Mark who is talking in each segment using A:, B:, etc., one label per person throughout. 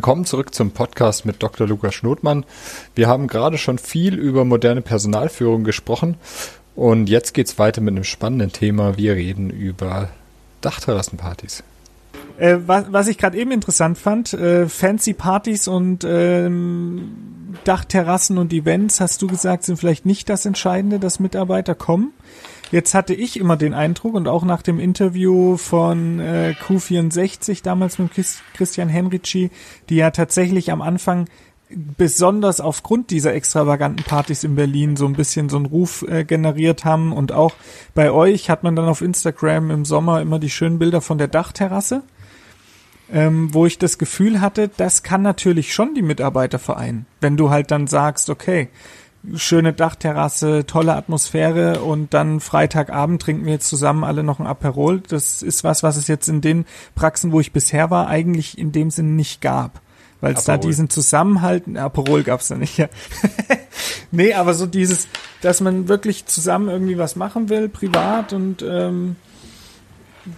A: Willkommen zurück zum Podcast mit Dr. Lukas Schnotmann. Wir haben gerade schon viel über moderne Personalführung gesprochen und jetzt geht's weiter mit einem spannenden Thema. Wir reden über Dachterrassenpartys.
B: Äh, was, was ich gerade eben interessant fand, äh, fancy Partys und ähm, Dachterrassen und Events, hast du gesagt, sind vielleicht nicht das Entscheidende, dass Mitarbeiter kommen. Jetzt hatte ich immer den Eindruck und auch nach dem Interview von äh, Q64 damals mit Christian Henrici, die ja tatsächlich am Anfang besonders aufgrund dieser extravaganten Partys in Berlin so ein bisschen so einen Ruf äh, generiert haben. Und auch bei euch hat man dann auf Instagram im Sommer immer die schönen Bilder von der Dachterrasse, ähm, wo ich das Gefühl hatte, das kann natürlich schon die Mitarbeiter vereinen, wenn du halt dann sagst, okay, schöne Dachterrasse, tolle Atmosphäre und dann Freitagabend trinken wir jetzt zusammen alle noch ein Aperol. Das ist was, was es jetzt in den Praxen, wo ich bisher war, eigentlich in dem Sinn nicht gab. Weil es da diesen Zusammenhalt, Aperol gab's da nicht, ja. nee, aber so dieses, dass man wirklich zusammen irgendwie was machen will, privat und ähm,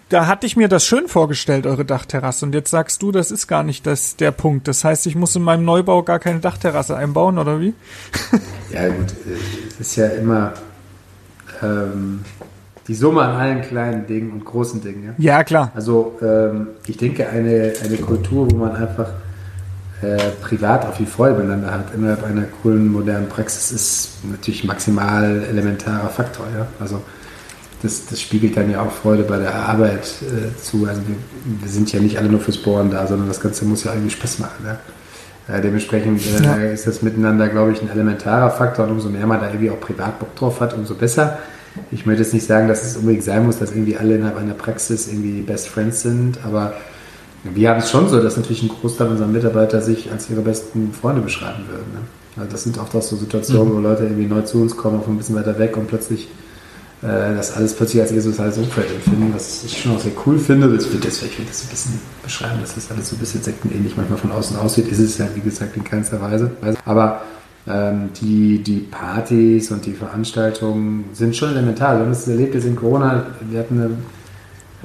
B: da hatte ich mir das schön vorgestellt, eure Dachterrasse. Und jetzt sagst du, das ist gar nicht das, der Punkt. Das heißt, ich muss in meinem Neubau gar keine Dachterrasse einbauen, oder wie?
C: ja, gut. Es ist ja immer ähm, die Summe an allen kleinen Dingen und großen Dingen.
B: Ja, ja klar.
C: Also, ähm, ich denke, eine, eine Kultur, wo man einfach äh, privat auch viel Freude miteinander hat, innerhalb einer coolen, modernen Praxis, ist natürlich maximal elementarer Faktor. Ja? Also, das, das spiegelt dann ja auch Freude bei der Arbeit äh, zu. Also wir, wir, sind ja nicht alle nur fürs Bohren da, sondern das Ganze muss ja irgendwie Spaß machen. Ne? Äh, dementsprechend äh, ja. ist das miteinander, glaube ich, ein elementarer Faktor und umso mehr man da irgendwie auch privat Bock drauf hat, umso besser. Ich möchte jetzt nicht sagen, dass es unbedingt sein muss, dass irgendwie alle innerhalb einer Praxis irgendwie Best Friends sind, aber wir haben es schon so, dass natürlich ein Großteil unserer Mitarbeiter sich als ihre besten Freunde beschreiben würden. Ne? Also das sind auch so Situationen, mhm. wo Leute irgendwie neu zu uns kommen, von ein bisschen weiter weg und plötzlich das alles plötzlich als ihr soziales Umfeld empfinden, was ich schon auch sehr cool finde. Das wird das vielleicht das ein bisschen beschreiben, dass das alles so ein bisschen sektenähnlich manchmal von außen aussieht. Ist es ja, wie gesagt, in keinster Weise. Aber ähm, die, die Partys und die Veranstaltungen sind schon elementar. Wir haben es erlebt jetzt in Corona. Wir hatten eine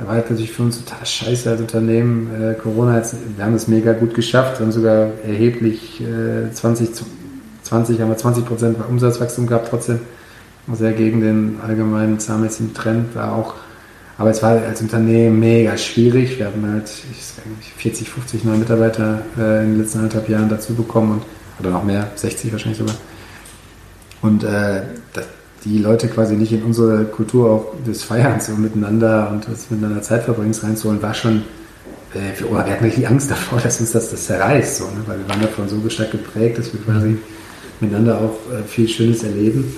C: war halt natürlich für uns total scheiße als Unternehmen. Äh, Corona, jetzt, wir haben es mega gut geschafft, wir haben sogar erheblich äh, 20, 20, haben wir 20 Prozent Umsatzwachstum gehabt trotzdem sehr gegen den allgemeinen zahnmedizinischen Trend, war auch, aber es war als Unternehmen mega schwierig. Wir haben halt ich sag nicht, 40, 50 neue Mitarbeiter äh, in den letzten anderthalb Jahren dazu bekommen und oder noch mehr, 60 wahrscheinlich sogar. Und äh, das, die Leute quasi nicht in unsere Kultur auch des Feierns und miteinander und des miteinander Zeitverbringens reinzuholen, war schon, äh, für, wir hatten richtig Angst davor, dass uns das, das zerreißt, so, ne? weil wir waren davon so stark geprägt, dass wir quasi miteinander auch äh, viel Schönes erleben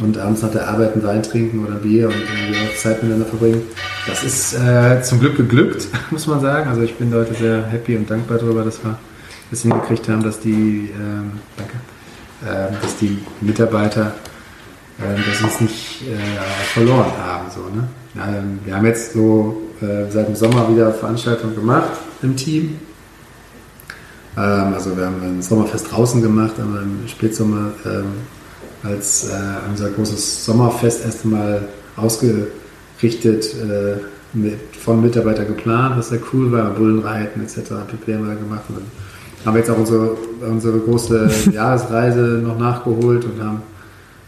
C: und abends nach der Arbeit einen Wein trinken oder Bier und irgendwie auch Zeit miteinander verbringen. Das ist äh, zum Glück geglückt, muss man sagen. Also ich bin heute sehr happy und dankbar darüber, dass wir das hingekriegt haben, dass die, ähm, danke, äh, dass die Mitarbeiter äh, das uns nicht äh, verloren haben. So, ne? Ähm, wir haben jetzt so äh, seit dem Sommer wieder Veranstaltungen gemacht im Team. Ähm, also wir haben ein Sommerfest draußen gemacht, aber im Spätsommer ähm, als äh, unser großes Sommerfest erst einmal ausgerichtet äh, mit, von Mitarbeitern geplant, was sehr cool war, Bullenreiten etc. pp. haben wir gemacht. Und haben jetzt auch unsere, unsere große Jahresreise noch nachgeholt und haben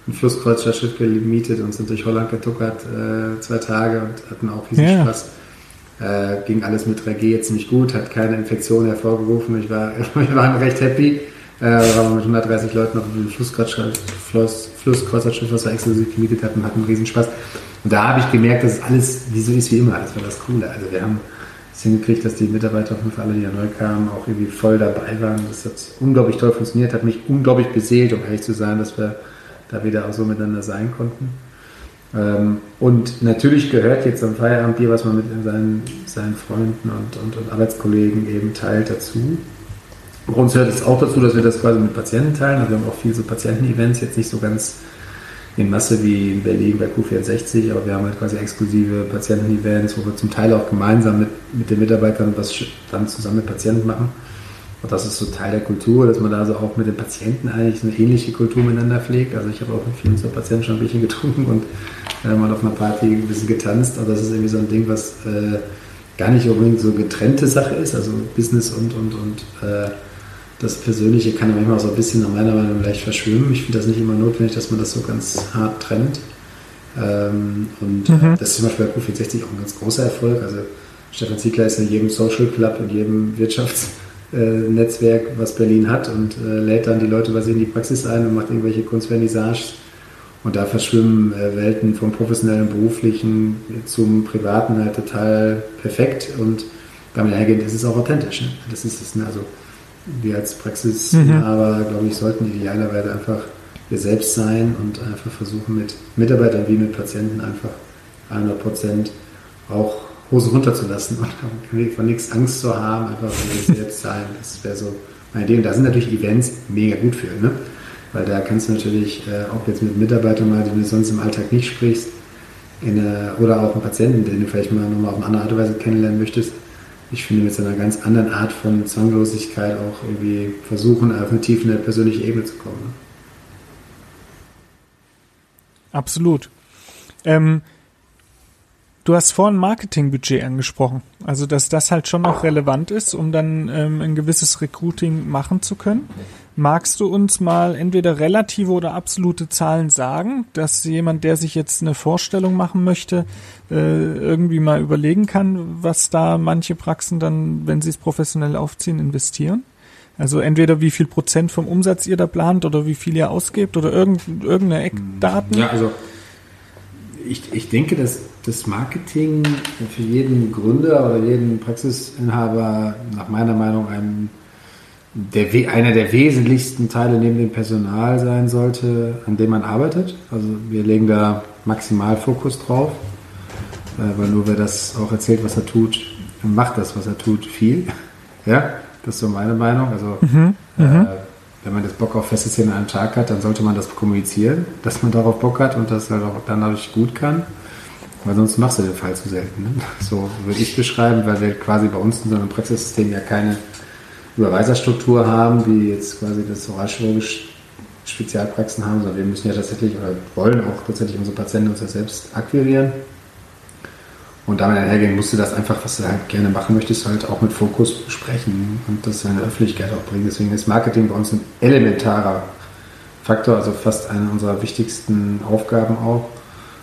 C: ein Flusskreuzfahrtschiff gemietet und sind durch Holland getuckert äh, zwei Tage und hatten auch riesig yeah. Spaß. Äh, ging alles mit 3G ziemlich gut, hat keine Infektion hervorgerufen. Ich war, wir waren recht happy. Äh, waren wir mit 130 Leuten auf dem Flusskreuzfahrtschiff, was wir exklusiv gemietet hatten, hatten einen Riesenspaß. Und da habe ich gemerkt, dass es alles wie so ist wie immer. Das war das Coole. Also wir haben es hingekriegt, dass die Mitarbeiter auf jeden Fall alle, die ja neu kamen, auch irgendwie voll dabei waren. Das hat unglaublich toll funktioniert, hat mich unglaublich beseelt, um ehrlich zu sein, dass wir da wieder auch so miteinander sein konnten. Ähm, und natürlich gehört jetzt am Feierabendbier, was man mit seinen, seinen Freunden und, und, und Arbeitskollegen eben teilt, dazu. Bei uns gehört es auch dazu, dass wir das quasi mit Patienten teilen. Also wir haben auch viele so Patienten-Events, jetzt nicht so ganz in Masse wie in Berlin bei Q64, aber wir haben halt quasi exklusive Patienten-Events, wo wir zum Teil auch gemeinsam mit, mit den Mitarbeitern was dann zusammen mit Patienten machen. Und das ist so Teil der Kultur, dass man da so auch mit den Patienten eigentlich eine ähnliche Kultur miteinander pflegt. Also ich habe auch mit vielen so Patienten schon ein bisschen getrunken und äh, mal auf einer Party ein bisschen getanzt. Und das ist irgendwie so ein Ding, was äh, gar nicht unbedingt so getrennte Sache ist, also Business und, und, und äh, das Persönliche kann manchmal auch so ein bisschen nach meiner Meinung leicht verschwimmen. Ich finde das nicht immer notwendig, dass man das so ganz hart trennt. Ähm, und mhm. das ist zum Beispiel bei Profit 60 auch ein ganz großer Erfolg. Also Stefan Ziegler ist in jedem Social Club, in jedem Wirtschaftsnetzwerk, was Berlin hat und äh, lädt dann die Leute bei sich in die Praxis ein und macht irgendwelche Kunstvernissages und da verschwimmen äh, Welten vom professionellen, beruflichen zum privaten halt total perfekt und damit einhergehend ist es auch authentisch. Ne? Das ist es. Ne? Also wir als Praxisinhaber, mhm. glaube ich, sollten idealerweise einfach wir selbst sein und einfach versuchen mit Mitarbeitern wie mit Patienten einfach 100 Prozent auch Hose runterzulassen und von nichts Angst zu haben, einfach wir selbst sein. Das wäre so meine Idee. Und da sind natürlich Events mega gut für. Ne? Weil da kannst du natürlich äh, auch jetzt mit Mitarbeitern mal, die du sonst im Alltag nicht sprichst, eine, oder auch einen Patienten, den du vielleicht mal nochmal auf eine andere Art und Weise kennenlernen möchtest, ich finde, mit einer ganz anderen Art von Zwanglosigkeit auch irgendwie versuchen, auf eine tiefe persönliche Ebene zu kommen. Ne?
B: Absolut. Ähm, Du hast vorhin Marketingbudget angesprochen. Also, dass das halt schon noch relevant ist, um dann ähm, ein gewisses Recruiting machen zu können. Magst du uns mal entweder relative oder absolute Zahlen sagen, dass jemand, der sich jetzt eine Vorstellung machen möchte, äh, irgendwie mal überlegen kann, was da manche Praxen dann, wenn sie es professionell aufziehen, investieren? Also entweder wie viel Prozent vom Umsatz ihr da plant oder wie viel ihr ausgebt oder irgendeine Eckdaten?
C: Ja, also ich, ich denke, dass das Marketing für jeden Gründer oder jeden Praxisinhaber nach meiner Meinung ein, der, einer der wesentlichsten Teile neben dem Personal sein sollte, an dem man arbeitet. Also wir legen da maximal Fokus drauf, äh, weil nur wer das auch erzählt, was er tut, macht das, was er tut, viel. Ja, das ist so meine Meinung. Also mhm, äh, mhm. wenn man das Bock auf feste Szene an einem Tag hat, dann sollte man das kommunizieren, dass man darauf Bock hat und das halt auch dann dadurch gut kann. Weil sonst machst du den Fall zu selten. Ne? So würde ich beschreiben, weil wir quasi bei uns in so einem Praxissystem ja keine Überweiserstruktur haben, wie jetzt quasi das oralchirurgisch Spezialpraxen haben, sondern wir müssen ja tatsächlich oder wollen auch tatsächlich unsere Patienten uns ja selbst akquirieren. Und damit einhergehen musst du das einfach, was du halt gerne machen möchtest, halt auch mit Fokus besprechen und das in der Öffentlichkeit auch bringen. Deswegen ist Marketing bei uns ein elementarer Faktor, also fast eine unserer wichtigsten Aufgaben auch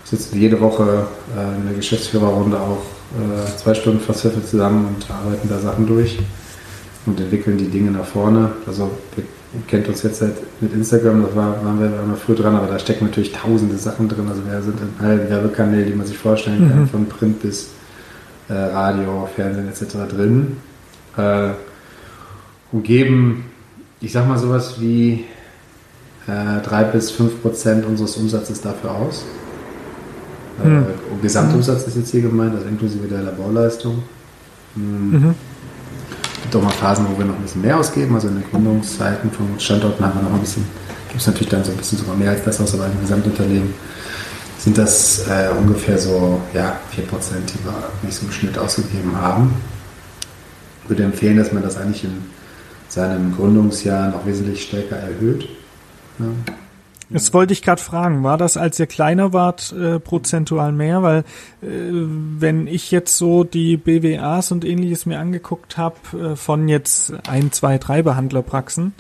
C: sitzen jede Woche äh, in der Geschäftsführerrunde auch äh, zwei Stunden fast zusammen und arbeiten da Sachen durch und entwickeln die Dinge nach vorne. Also ihr kennt uns jetzt seit mit Instagram, da war, waren wir immer früh dran, aber da stecken natürlich tausende Sachen drin. Also wir sind in allen Werbekanälen, die man sich vorstellen kann, mhm. von Print bis äh, Radio, Fernsehen etc. drin. Äh, und geben, ich sag mal sowas wie äh, drei bis fünf Prozent unseres Umsatzes dafür aus. Hm. Äh, Gesamtumsatz ist jetzt hier gemeint, also inklusive der Laborleistung. Hm. Mhm. Gibt auch mal Phasen, wo wir noch ein bisschen mehr ausgeben. Also in den Gründungszeiten von Standorten haben wir noch ein bisschen, gibt es natürlich dann so ein bisschen sogar mehr als das aus, aber im Gesamtunternehmen sind das äh, ungefähr so ja, 4%, die wir nicht so im Schnitt ausgegeben haben. Ich würde empfehlen, dass man das eigentlich in seinem Gründungsjahr noch wesentlich stärker erhöht.
B: Ja. Das wollte ich gerade fragen. War das, als ihr kleiner wart, äh, prozentual mehr? Weil äh, wenn ich jetzt so die BWAs und ähnliches mir angeguckt habe äh, von jetzt ein, zwei, drei Behandlerpraxen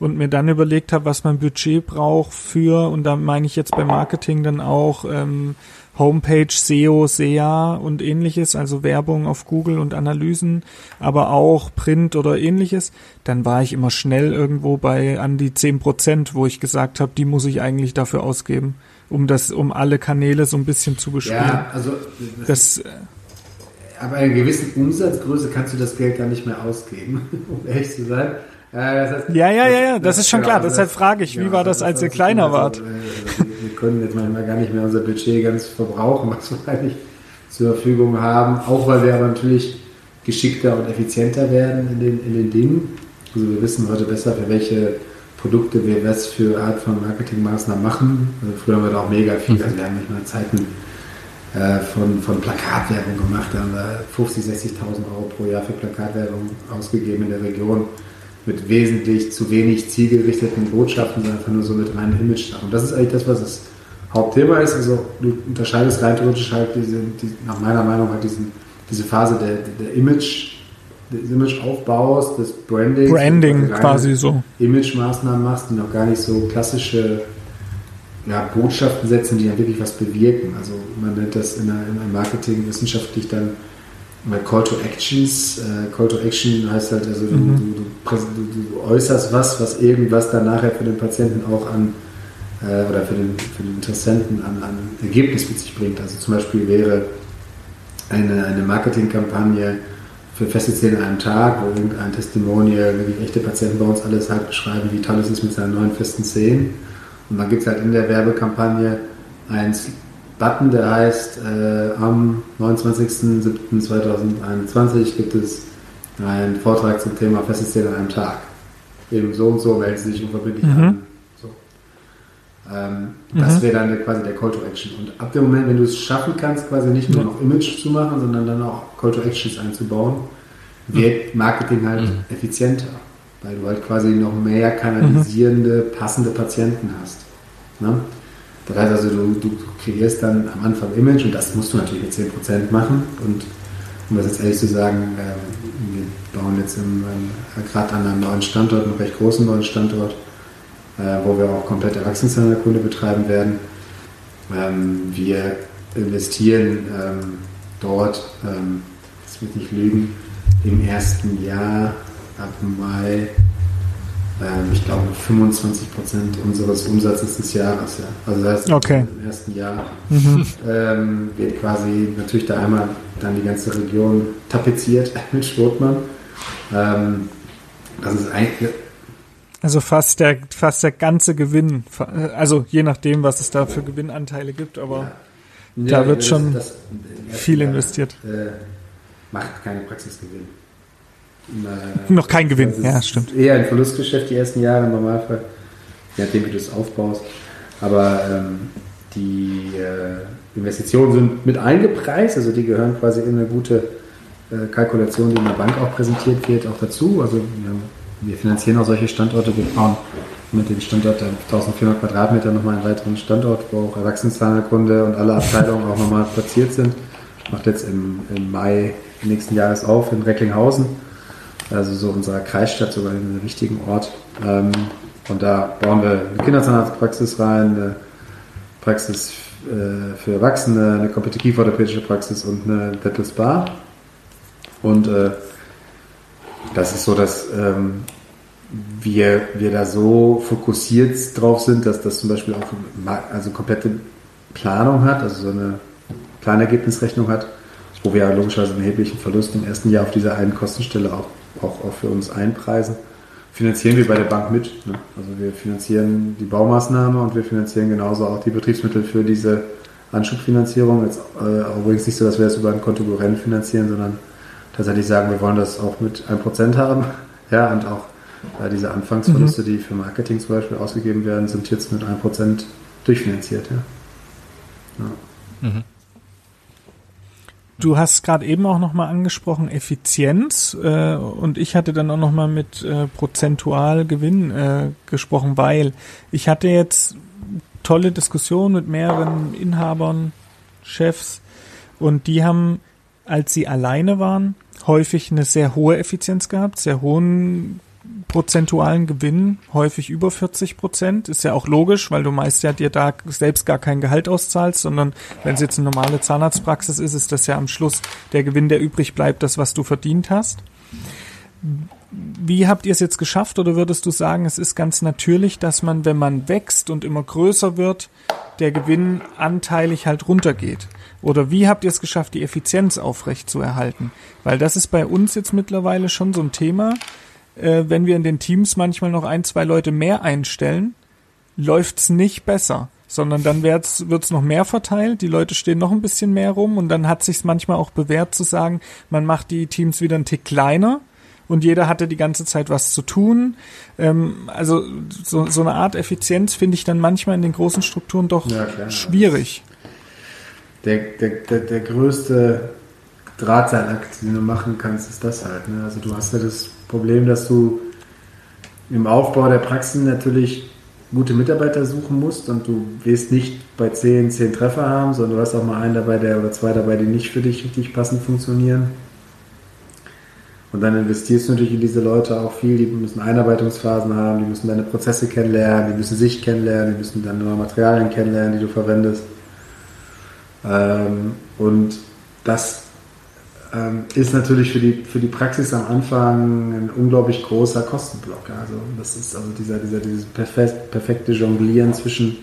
B: und mir dann überlegt habe, was mein Budget braucht für, und da meine ich jetzt beim Marketing dann auch ähm, Homepage, SEO, SEA und ähnliches, also Werbung auf Google und Analysen, aber auch Print oder ähnliches, dann war ich immer schnell irgendwo bei an die zehn Prozent, wo ich gesagt habe, die muss ich eigentlich dafür ausgeben, um das, um alle Kanäle so ein bisschen zu bespielen. Ja,
C: also das, das aber einer gewissen Umsatzgröße kannst du das Geld gar nicht mehr ausgeben, um ehrlich zu sein.
B: Ja, das heißt, ja, ja, ja, ja, das, das ist schon klar. Deshalb frage ich, wie war das, als ihr kleiner wart? Also,
C: wir können jetzt manchmal gar nicht mehr unser Budget ganz verbrauchen, was wir eigentlich zur Verfügung haben. Auch weil wir aber natürlich geschickter und effizienter werden in den, in den Dingen. Also wir wissen heute besser, für welche Produkte wir was für Art von Marketingmaßnahmen machen. Also früher haben wir da auch mega viel, also wir haben manchmal Zeiten äh, von, von Plakatwerbung gemacht. Da haben wir 50.000, 60.000 Euro pro Jahr für Plakatwerbung ausgegeben in der Region mit wesentlich zu wenig zielgerichteten Botschaften, sondern einfach nur so mit reinem Image. Und das ist eigentlich das, was das Hauptthema ist. Also du unterscheidest rein theoretisch halt diese, die, nach meiner Meinung halt diesen diese Phase der, der Image, des Imageaufbaus, des Brandings.
B: Branding quasi so.
C: Image-Maßnahmen machst, die noch gar nicht so klassische ja, Botschaften setzen, die ja wirklich was bewirken. Also man nennt das in der, in der Marketing wissenschaftlich dann Call to Actions. Äh, Call to Action heißt halt, also mhm. du, du, du, du, äußerst was, was irgendwas dann nachher für den Patienten auch an äh, oder für den, für den Interessenten an, an Ergebnis mit sich bringt. Also zum Beispiel wäre eine, eine Marketingkampagne für feste Zähne an einem Tag, wo irgendein Testimonial, wirklich echte Patienten bei uns alles halt beschreiben, wie toll es ist mit seinen neuen festen Zähnen. Und dann gibt es halt in der Werbekampagne einen Button, der heißt, äh, am 29.07.2021 gibt es einen Vortrag zum Thema feste an einem Tag. Eben so und so melden Sie sich unverbindlich mhm. an. So. Ähm, mhm. Das wäre dann quasi der Call to Action. Und ab dem Moment, wenn du es schaffen kannst, quasi nicht nur noch Image zu machen, sondern dann auch Call to Actions einzubauen, wird Marketing halt mhm. effizienter weil du halt quasi noch mehr kanalisierende, passende Patienten hast. Ne? Das heißt also, du, du, kreierst dann am Anfang Image und das musst du natürlich mit 10% machen. Und um das jetzt ehrlich zu sagen, äh, wir bauen jetzt äh, gerade an einem neuen Standort, einem recht großen neuen Standort, äh, wo wir auch komplett Erwachsenenkunde betreiben werden. Ähm, wir investieren ähm, dort, ähm, das wird nicht lügen, im ersten Jahr ab Mai, ähm, ich glaube, 25 Prozent unseres Umsatzes des Jahres. Ja. Also das heißt,
B: okay.
C: im ersten Jahr mhm. ähm, wird quasi natürlich da einmal dann die ganze Region tapeziert mit Sportmann. Ähm, das ist eigentlich
B: also fast der, fast der ganze Gewinn, also je nachdem, was es da für Gewinnanteile gibt, aber ja. da wird schon das, viel investiert. Äh,
C: macht keine Praxisgewinn.
B: Äh, Noch kein Gewinn, ja, stimmt.
C: Eher ein Verlustgeschäft die ersten Jahre im Normalfall, je nachdem, wie du es aufbaust. Aber ähm, die äh, Investitionen sind mit eingepreist, also die gehören quasi in eine gute äh, Kalkulation, die in der Bank auch präsentiert wird, auch dazu. Also wir, wir finanzieren auch solche Standorte, wir bauen mit dem Standort 1400 Quadratmeter nochmal einen weiteren Standort, wo auch Erwachsenenzahnkunde und alle Abteilungen auch nochmal platziert sind. Macht jetzt im, im Mai nächsten Jahres auf in Recklinghausen also so unserer Kreisstadt, sogar in einem wichtigen Ort. Ähm, und da bauen wir eine Kinderzahnarztpraxis rein, eine Praxis äh, für Erwachsene, eine kompetitiv-orthopädische Praxis und eine Dental Spa. Und äh, das ist so, dass ähm, wir, wir da so fokussiert drauf sind, dass das zum Beispiel auch also komplette Planung hat, also so eine Planergebnisrechnung hat, wo wir logischerweise einen erheblichen Verlust im ersten Jahr auf dieser einen Kostenstelle auch auch, auch für uns einpreisen. Finanzieren wir bei der Bank mit. Ne? Also wir finanzieren die Baumaßnahme und wir finanzieren genauso auch die Betriebsmittel für diese Anschubfinanzierung. Jetzt äh, übrigens nicht so, dass wir das über ein Kontokorrent finanzieren, sondern tatsächlich sagen, wir wollen das auch mit 1% haben. Ja, und auch äh, diese Anfangsverluste, mhm. die für Marketing zum Beispiel ausgegeben werden, sind jetzt mit 1% durchfinanziert. Ja. ja. Mhm.
B: Du hast gerade eben auch nochmal angesprochen Effizienz äh, und ich hatte dann auch nochmal mit äh, prozentual Gewinn äh, gesprochen, weil ich hatte jetzt tolle Diskussionen mit mehreren Inhabern, Chefs und die haben, als sie alleine waren, häufig eine sehr hohe Effizienz gehabt, sehr hohen prozentualen Gewinn, häufig über 40 Prozent. Ist ja auch logisch, weil du meist ja dir da selbst gar kein Gehalt auszahlst, sondern wenn es jetzt eine normale Zahnarztpraxis ist, ist das ja am Schluss der Gewinn, der übrig bleibt, das, was du verdient hast. Wie habt ihr es jetzt geschafft oder würdest du sagen, es ist ganz natürlich, dass man, wenn man wächst und immer größer wird, der Gewinn anteilig halt runtergeht? Oder wie habt ihr es geschafft, die Effizienz aufrecht zu erhalten? Weil das ist bei uns jetzt mittlerweile schon so ein Thema äh, wenn wir in den Teams manchmal noch ein, zwei Leute mehr einstellen, läuft's nicht besser, sondern dann wird's, wird's noch mehr verteilt, die Leute stehen noch ein bisschen mehr rum und dann hat sich's manchmal auch bewährt zu sagen, man macht die Teams wieder einen Tick kleiner und jeder hatte die ganze Zeit was zu tun. Ähm, also so, so eine Art Effizienz finde ich dann manchmal in den großen Strukturen doch ja, schwierig.
C: Der, der, der, der größte Drahtseilakt, den du machen kannst, ist das halt. Ne? Also du hast ja das Problem, dass du im Aufbau der Praxen natürlich gute Mitarbeiter suchen musst und du wirst nicht bei 10, 10 Treffer haben, sondern du hast auch mal einen dabei, der oder zwei dabei, die nicht für dich richtig passend funktionieren. Und dann investierst du natürlich in diese Leute auch viel, die müssen Einarbeitungsphasen haben, die müssen deine Prozesse kennenlernen, die müssen sich kennenlernen, die müssen deine neuen Materialien kennenlernen, die du verwendest. Ähm, und das ähm, ist natürlich für die, für die Praxis am Anfang ein unglaublich großer Kostenblock. Also das ist also dieser, dieser, dieses perfekte Jonglieren zwischen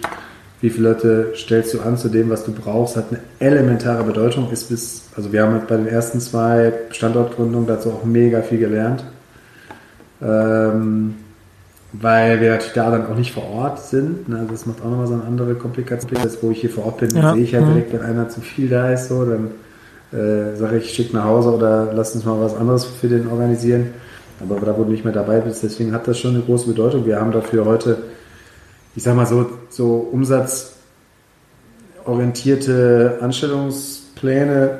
C: wie viele Leute stellst du an zu dem, was du brauchst, hat eine elementare Bedeutung. Ist bis, also wir haben bei den ersten zwei Standortgründungen dazu auch mega viel gelernt. Ähm, weil wir natürlich da dann auch nicht vor Ort sind. Ne? Also das macht auch nochmal so eine andere Komplikation. Jetzt, wo ich hier vor Ort bin, ja. sehe ich halt mhm. direkt, wenn einer zu viel da ist, so, dann äh, sage ich, schick nach Hause oder lass uns mal was anderes für den organisieren. Aber da, wo du nicht mehr dabei bist, deswegen hat das schon eine große Bedeutung. Wir haben dafür heute ich sag mal so, so umsatzorientierte Anstellungspläne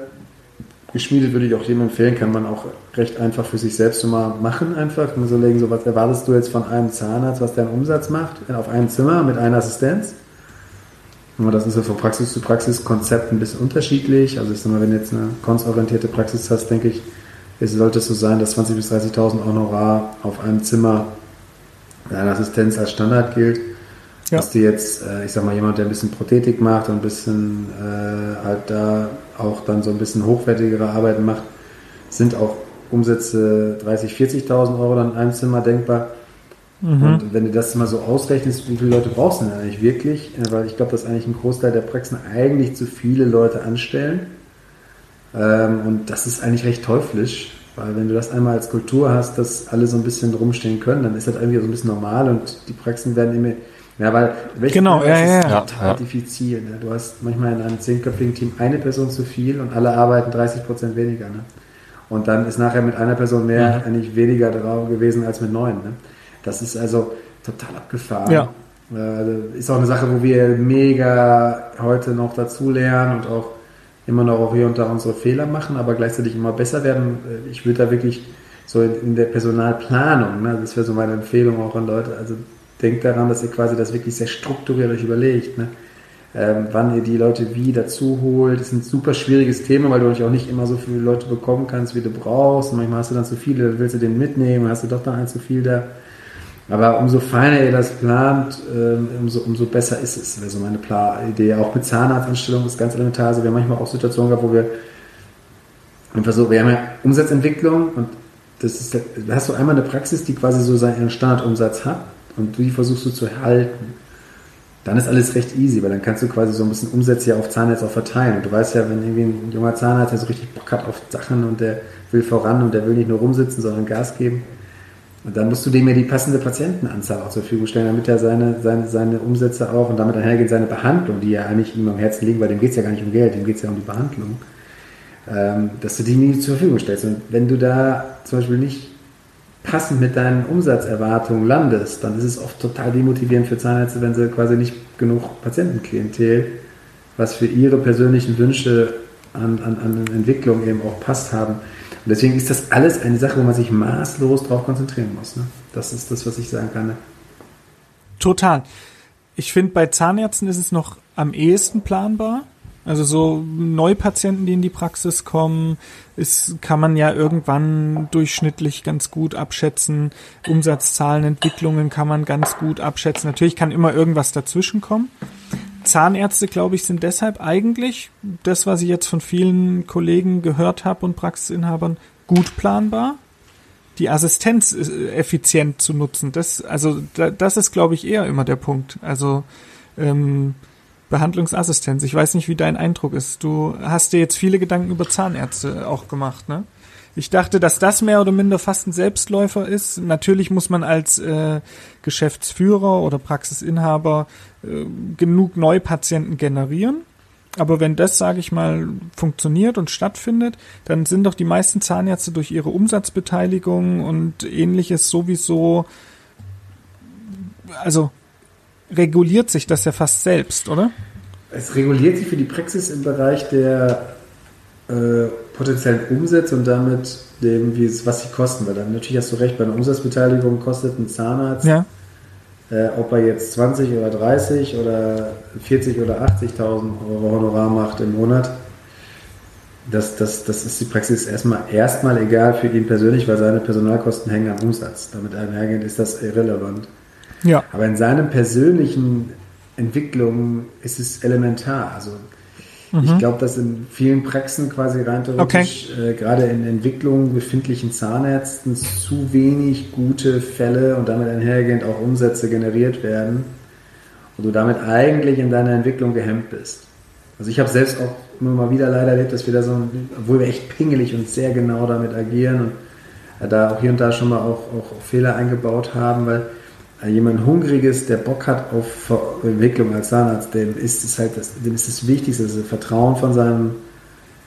C: geschmiedet würde ich auch jedem empfehlen, kann man auch recht einfach für sich selbst mal machen, einfach. Mal so legen, so was erwartest du jetzt von einem Zahnarzt, was der einen Umsatz macht, auf einem Zimmer mit einer Assistenz. Und das ist ja von Praxis zu Praxis Konzept ein bisschen unterschiedlich. Also ich sag mal, wenn du jetzt eine konsorientierte Praxis hast, denke ich, es sollte es so sein, dass 20.000 bis 30.000 Honorar auf einem Zimmer eine Assistenz als Standard gilt. Ja. Dass du jetzt, äh, ich sag mal, jemand, der ein bisschen Prothetik macht und ein bisschen äh, halt da auch dann so ein bisschen hochwertigere Arbeiten macht, sind auch Umsätze 30, 40.000 Euro dann in einem Zimmer denkbar. Mhm. Und wenn du das mal so ausrechnest, wie viele Leute brauchst du denn eigentlich wirklich? Weil ich glaube, dass eigentlich ein Großteil der Praxen eigentlich zu viele Leute anstellen. Ähm, und das ist eigentlich recht teuflisch, weil wenn du das einmal als Kultur hast, dass alle so ein bisschen rumstehen können, dann ist das irgendwie so ein bisschen normal und die Praxen werden immer ja, weil
B: genau, ja, ja,
C: ist ja, total ja. diffizil. Ne? Du hast manchmal in einem zehnköpfigen Team eine Person zu viel und alle arbeiten 30 Prozent weniger. Ne? Und dann ist nachher mit einer Person mehr mhm. eigentlich weniger drauf gewesen als mit neun. Ne? Das ist also total abgefahren. Ja. Äh, ist auch eine Sache, wo wir mega heute noch dazu lernen und auch immer noch auch hier und da unsere Fehler machen, aber gleichzeitig immer besser werden. Äh, ich würde da wirklich so in, in der Personalplanung, ne, das wäre so meine Empfehlung auch an Leute, also denkt daran, dass ihr quasi das wirklich sehr strukturiert euch überlegt, ne? ähm, wann ihr die Leute wie dazu holt. Das ist ein super schwieriges Thema, weil du natürlich auch nicht immer so viele Leute bekommen kannst, wie du brauchst. Und manchmal hast du dann zu viele, dann willst du den mitnehmen, hast du doch dann ein zu viel da. Aber umso feiner ihr das plant, ähm, umso, umso besser ist es. wäre so meine Idee. Auch mit Zahnarztanstellung ist ganz elementar. Also wir haben manchmal auch Situationen gehabt, wo wir einfach so, wir haben ja Umsatzentwicklung und das ist, da hast du einmal eine Praxis, die quasi so seinen Standardumsatz hat und die versuchst du zu halten, dann ist alles recht easy, weil dann kannst du quasi so ein bisschen Umsätze ja auf Zahnarzt auch verteilen. Und du weißt ja, wenn irgendwie ein junger Zahnarzt, der so richtig Bock hat auf Sachen und der will voran und der will nicht nur rumsitzen, sondern Gas geben, und dann musst du dem ja die passende Patientenanzahl auch zur Verfügung stellen, damit er seine, seine, seine Umsätze auch und damit einhergeht seine Behandlung, die ja eigentlich ihm am Herzen liegt, weil dem geht es ja gar nicht um Geld, dem geht es ja um die Behandlung, ähm, dass du die nie zur Verfügung stellst. Und wenn du da zum Beispiel nicht passend mit deinen Umsatzerwartungen landest, dann ist es oft total demotivierend für Zahnärzte, wenn sie quasi nicht genug Patientenklientel, was für ihre persönlichen Wünsche an, an, an Entwicklung eben auch passt haben. Und deswegen ist das alles eine Sache, wo man sich maßlos darauf konzentrieren muss. Ne? Das ist das, was ich sagen kann. Ne?
B: Total. Ich finde, bei Zahnärzten ist es noch am ehesten planbar. Also so Neupatienten, die in die Praxis kommen, ist, kann man ja irgendwann durchschnittlich ganz gut abschätzen. Umsatzzahlen, Entwicklungen kann man ganz gut abschätzen. Natürlich kann immer irgendwas dazwischen kommen. Zahnärzte, glaube ich, sind deshalb eigentlich das, was ich jetzt von vielen Kollegen gehört habe und Praxisinhabern, gut planbar. Die Assistenz effizient zu nutzen, das, also das ist, glaube ich, eher immer der Punkt. Also ähm, Behandlungsassistenz. Ich weiß nicht, wie dein Eindruck ist. Du hast dir jetzt viele Gedanken über Zahnärzte auch gemacht, ne? Ich dachte, dass das mehr oder minder fast ein Selbstläufer ist. Natürlich muss man als äh, Geschäftsführer oder Praxisinhaber äh, genug Neupatienten generieren. Aber wenn das, sage ich mal, funktioniert und stattfindet, dann sind doch die meisten Zahnärzte durch ihre Umsatzbeteiligung und ähnliches sowieso, also reguliert sich das ja fast selbst, oder?
C: Es reguliert sich für die Praxis im Bereich der äh, potenziellen Umsätze und damit dem, wie es, was sie kosten. Weil dann natürlich hast du recht, bei einer Umsatzbeteiligung kostet ein Zahnarzt
B: ja.
C: Äh, ob er jetzt 20 oder 30 oder 40 oder 80.000 Euro Honorar macht im Monat, das, das, das ist die Praxis erstmal, erstmal egal für ihn persönlich, weil seine Personalkosten hängen am Umsatz. Damit einhergehend ist das irrelevant.
B: Ja.
C: Aber in seinen persönlichen Entwicklungen ist es elementar. Also ich glaube, dass in vielen Praxen quasi rein theoretisch, äh, gerade in Entwicklung befindlichen Zahnärzten zu wenig gute Fälle und damit einhergehend auch Umsätze generiert werden und du damit eigentlich in deiner Entwicklung gehemmt bist. Also ich habe selbst auch immer mal wieder leider erlebt, dass wir da so, obwohl wir echt pingelig und sehr genau damit agieren und äh, da auch hier und da schon mal auch, auch Fehler eingebaut haben, weil äh, jemand Hungriges, der Bock hat auf Entwicklung als Zahnarzt, dem ist es halt das, dem ist das Wichtigste, dass er Vertrauen von seinem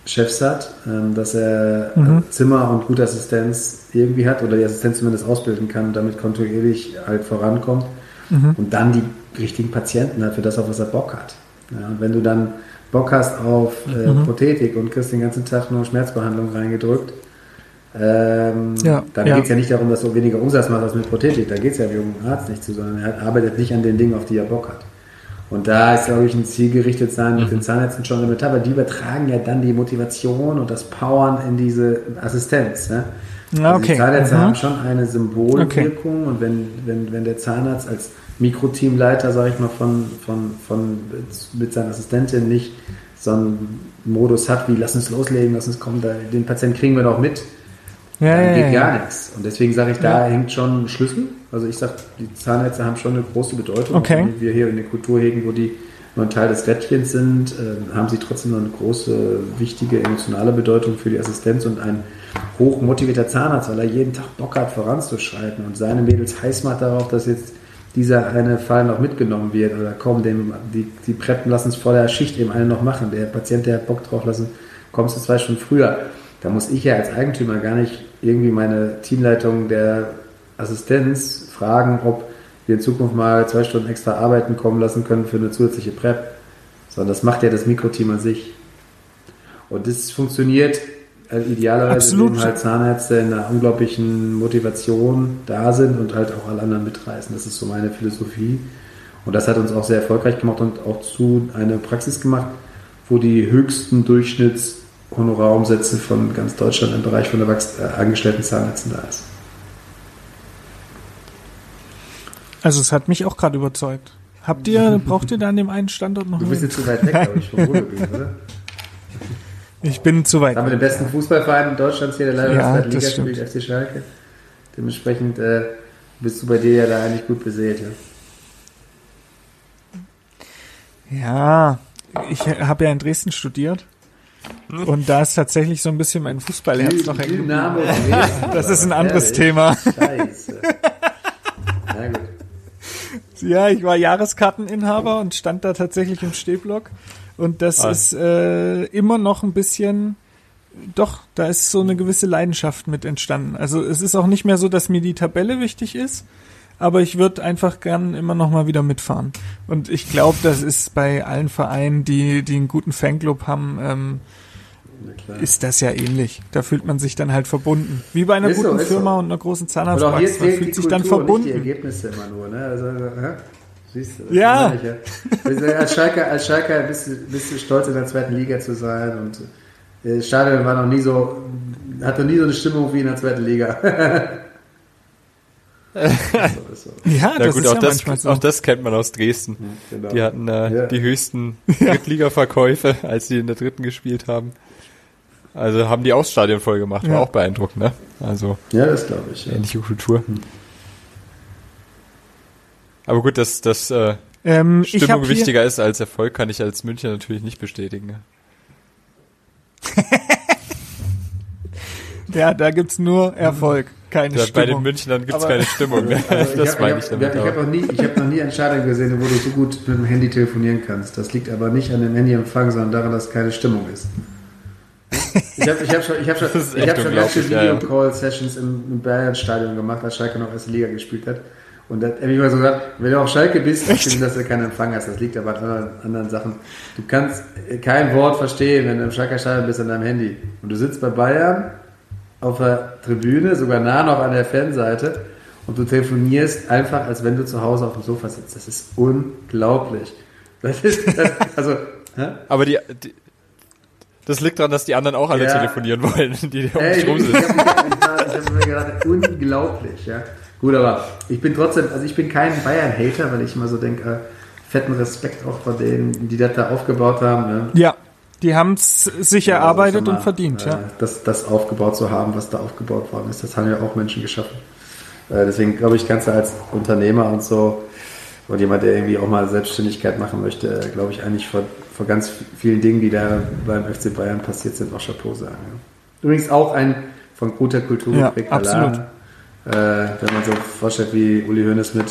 C: Chefs hat, ähm, dass er
B: Mhm.
C: Zimmer und gute Assistenz irgendwie hat oder die Assistenz zumindest ausbilden kann und damit kontinuierlich halt vorankommt
B: Mhm.
C: und dann die richtigen Patienten hat für das, auf was er Bock hat. Ja, und wenn du dann Bock hast auf äh,
B: Mhm.
C: Prothetik und kriegst den ganzen Tag nur Schmerzbehandlung reingedrückt, ähm,
B: Ja,
C: dann
B: ja.
C: geht es ja nicht darum, dass du weniger Umsatz machst als mit Prothetik. Da geht es ja wie um einen Arzt nicht zu, sondern er arbeitet nicht an den Dingen, auf die er Bock hat. Und da ist, glaube ich, ein zielgerichtet sein mit den Zahnärzten schon elementar, weil die übertragen ja dann die Motivation und das Powern in diese Assistenz. Ne?
B: Ah,
C: Also die
B: okay.
C: Zahnärzte
B: Mhm.
C: haben schon eine Symbolwirkung und wenn, wenn, wenn der Zahnarzt als Mikroteamleiter, sage ich mal, von, von, von, mit seiner Assistentin nicht so einen Modus hat, wie lass uns loslegen, lass uns kommen, da, den Patienten kriegen wir doch mit,
B: Ja,
C: dann
B: ja,
C: geht gar nichts. Und deswegen sage ich, da hängt schon ein Schlüssel. Also ich sage, die Zahnärzte haben schon eine große Bedeutung.
B: Okay.
C: Auch wenn wir hier in der Kultur hegen, wo die nur ein Teil des Rädchens sind, äh, haben sie trotzdem noch eine große, wichtige emotionale Bedeutung für die Assistenz und ein hochmotivierter Zahnarzt, weil er jeden Tag Bock hat, voranzuschreiten und seine Mädels heiß macht darauf, dass jetzt dieser eine Fall noch mitgenommen wird oder komm, dem, die, die Preppen lassen es vor der Schicht eben alle noch machen. Der Patient, der hat Bock drauf lassen, kommst du zwei Stunden früher. Da muss ich ja als Eigentümer gar nicht irgendwie meine Teamleitung der Assistenz fragen, ob wir in Zukunft mal zwei Stunden extra arbeiten kommen lassen können für eine zusätzliche Prep, sondern das macht ja das Mikroteam an sich. Und das funktioniert äh, idealerweise,
B: Absolut.
C: indem halt Zahnärzte in einer unglaublichen Motivation da sind und halt auch alle anderen mitreißen. Das ist so meine Philosophie. Und das hat uns auch sehr erfolgreich gemacht und auch zu einer Praxis gemacht, wo die höchsten Durchschnittshonorarumsätze von ganz Deutschland im Bereich von Erwachs äh, angestellten Zahnärzten da ist.
B: Also es hat mich auch gerade überzeugt. Habt ihr, braucht ihr da an dem einen Standort noch
C: Du bist jetzt zu weit weg, glaube ich, vom Ruhrgebiet, oder?
B: Ich bin zu weit.
C: Haben wir den besten Fußballverein Deutschlands hier, der leider
B: Ja,
C: in der
B: das
C: Liga spielt, FC Schalke. Dementsprechend äh, bist du bei dir ja da eigentlich gut besät. Ja?
B: Ja, ich habe ja in Dresden studiert. Und da ist tatsächlich so ein bisschen mein Fußballherz noch hängen.
C: Dynamo
B: Das ist ein anderes
C: Ehrlich?
B: Thema.
C: Scheiße. Na gut.
B: Ja, ich war Jahreskarteninhaber und stand da tatsächlich im Stehblock. Und das
A: Ah.
B: ist äh, immer noch ein bisschen, doch, da ist so eine gewisse Leidenschaft mit entstanden. Also es ist auch nicht mehr so, dass mir die Tabelle wichtig ist, aber ich würde einfach gern immer noch mal wieder mitfahren. Und ich glaube, das ist bei allen Vereinen, die, die einen guten Fanclub haben, ähm, ist das ja ähnlich. Da fühlt man sich dann halt verbunden. Wie bei einer
C: Ist so,
B: guten
C: so.
B: Firma und einer großen Zahnarztpraxis. Man fühlt sich
C: Kultur,
B: dann
C: nicht die
B: verbunden.
C: Ergebnisse immer nur. Ne? Also, hä? Siehst du,
B: Ja.
C: ja. Als Schalker, als Schalker bist, du, bist du stolz, in der zweiten Liga zu sein. Und äh, Stadion war noch nie so, hatte nie so eine Stimmung wie in der zweiten Liga. so, ist so.
B: Ja,
A: Na
B: das
A: gut,
B: ist
A: auch,
B: ja
A: das,
B: manchmal so.
A: auch das kennt man aus Dresden.
C: Genau.
A: Die hatten äh,
C: Ja.
A: die höchsten Drittliga-Verkäufe, als sie in der dritten gespielt haben. Also haben die auch das Stadion voll gemacht, war
B: Ja.
A: auch beeindruckend, ne? Also
C: Ja, das glaube ich. Ja.
A: ähnliche Kultur. Aber gut, dass dass äh,
B: Ähm,
A: Stimmung wichtiger ist als Erfolg, kann ich als München natürlich nicht bestätigen. Ne?
B: Ja, da gibt's nur Erfolg, keine
A: Da, bei den
B: Stimmung.
A: Münchnern gibt's
B: Aber-
A: keine Stimmung. Ne?
C: Also
A: das
C: hab-
A: meine
C: ich
A: ich
C: hab-
A: damit.
C: Ich habe noch, nie- ich hab noch nie ein Stadion gesehen, wo du so gut mit dem Handy telefonieren kannst. Das liegt aber nicht an dem Handyempfang, sondern daran, dass keine Stimmung ist. Ich habe ich hab schon, ich hab schon, ich
A: echt
C: hab schon
A: ja.
C: Videocall-Sessions im, im Bayern-Stadion gemacht, als Schalke noch erste Liga gespielt hat. Und da habe ich mal so gesagt, wenn du auf Schalke bist, stimmt, dass du keinen Empfang hast. Das liegt aber an anderen, anderen Sachen. Du kannst kein Wort verstehen, wenn du im Schalker Stadion bist an deinem Handy. Und du sitzt bei Bayern auf der Tribüne, sogar nah noch an der Fanseite. und du telefonierst einfach, als wenn du zu Hause auf dem Sofa sitzt. Das ist unglaublich. Das ist, das, also,
A: hä? Aber die, die, das liegt daran, dass die anderen auch alle ja. telefonieren wollen, die um dich rum sind. Ich, ich,
C: ich habe mir gedacht, unglaublich, ja. Gut, aber ich bin trotzdem, also ich bin kein Bayern-Hater, weil ich immer so denke, äh, fetten Respekt auch vor denen, die das da aufgebaut haben.
B: Ne? Ja, die haben es sich ja, erarbeitet mal, und verdient, äh, ja.
C: Das, das aufgebaut zu haben, was da aufgebaut worden ist, das haben ja auch Menschen geschaffen. Äh, deswegen glaube ich, kannst du als Unternehmer und so und jemand, der irgendwie auch mal Selbstständigkeit machen möchte, glaube ich eigentlich vor, vor ganz vielen Dingen, die da beim FC Bayern passiert sind, auch Chapeau sagen. Ja. Übrigens auch ein von guter Kultur
B: ja, absolut.
C: Äh, wenn man so vorstellt, wie Uli Hoeneß mit